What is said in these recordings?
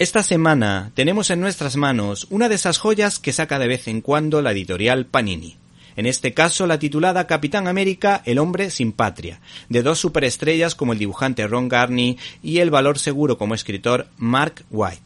Esta semana tenemos en nuestras manos una de esas joyas que saca de vez en cuando la editorial Panini. En este caso, la titulada Capitán América, el hombre sin patria, de dos superestrellas como el dibujante Ron Garney y el valor seguro como escritor Mark White,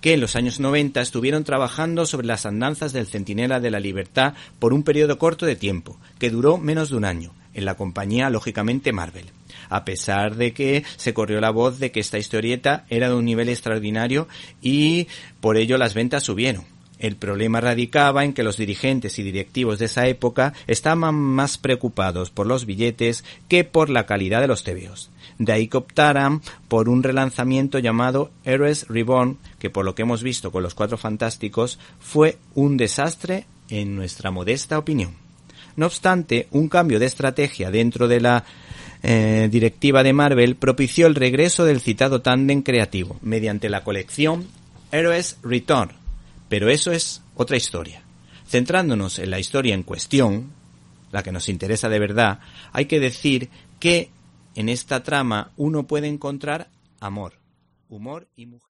que en los años 90 estuvieron trabajando sobre las andanzas del Centinela de la Libertad por un periodo corto de tiempo, que duró menos de un año, en la compañía lógicamente Marvel a pesar de que se corrió la voz de que esta historieta era de un nivel extraordinario y por ello las ventas subieron. El problema radicaba en que los dirigentes y directivos de esa época estaban más preocupados por los billetes que por la calidad de los tebeos. De ahí que optaran por un relanzamiento llamado Heroes Reborn, que por lo que hemos visto con los Cuatro Fantásticos fue un desastre en nuestra modesta opinión. No obstante, un cambio de estrategia dentro de la eh, directiva de Marvel propició el regreso del citado tándem creativo mediante la colección Heroes Return. Pero eso es otra historia. Centrándonos en la historia en cuestión, la que nos interesa de verdad, hay que decir que en esta trama uno puede encontrar amor, humor y mujer.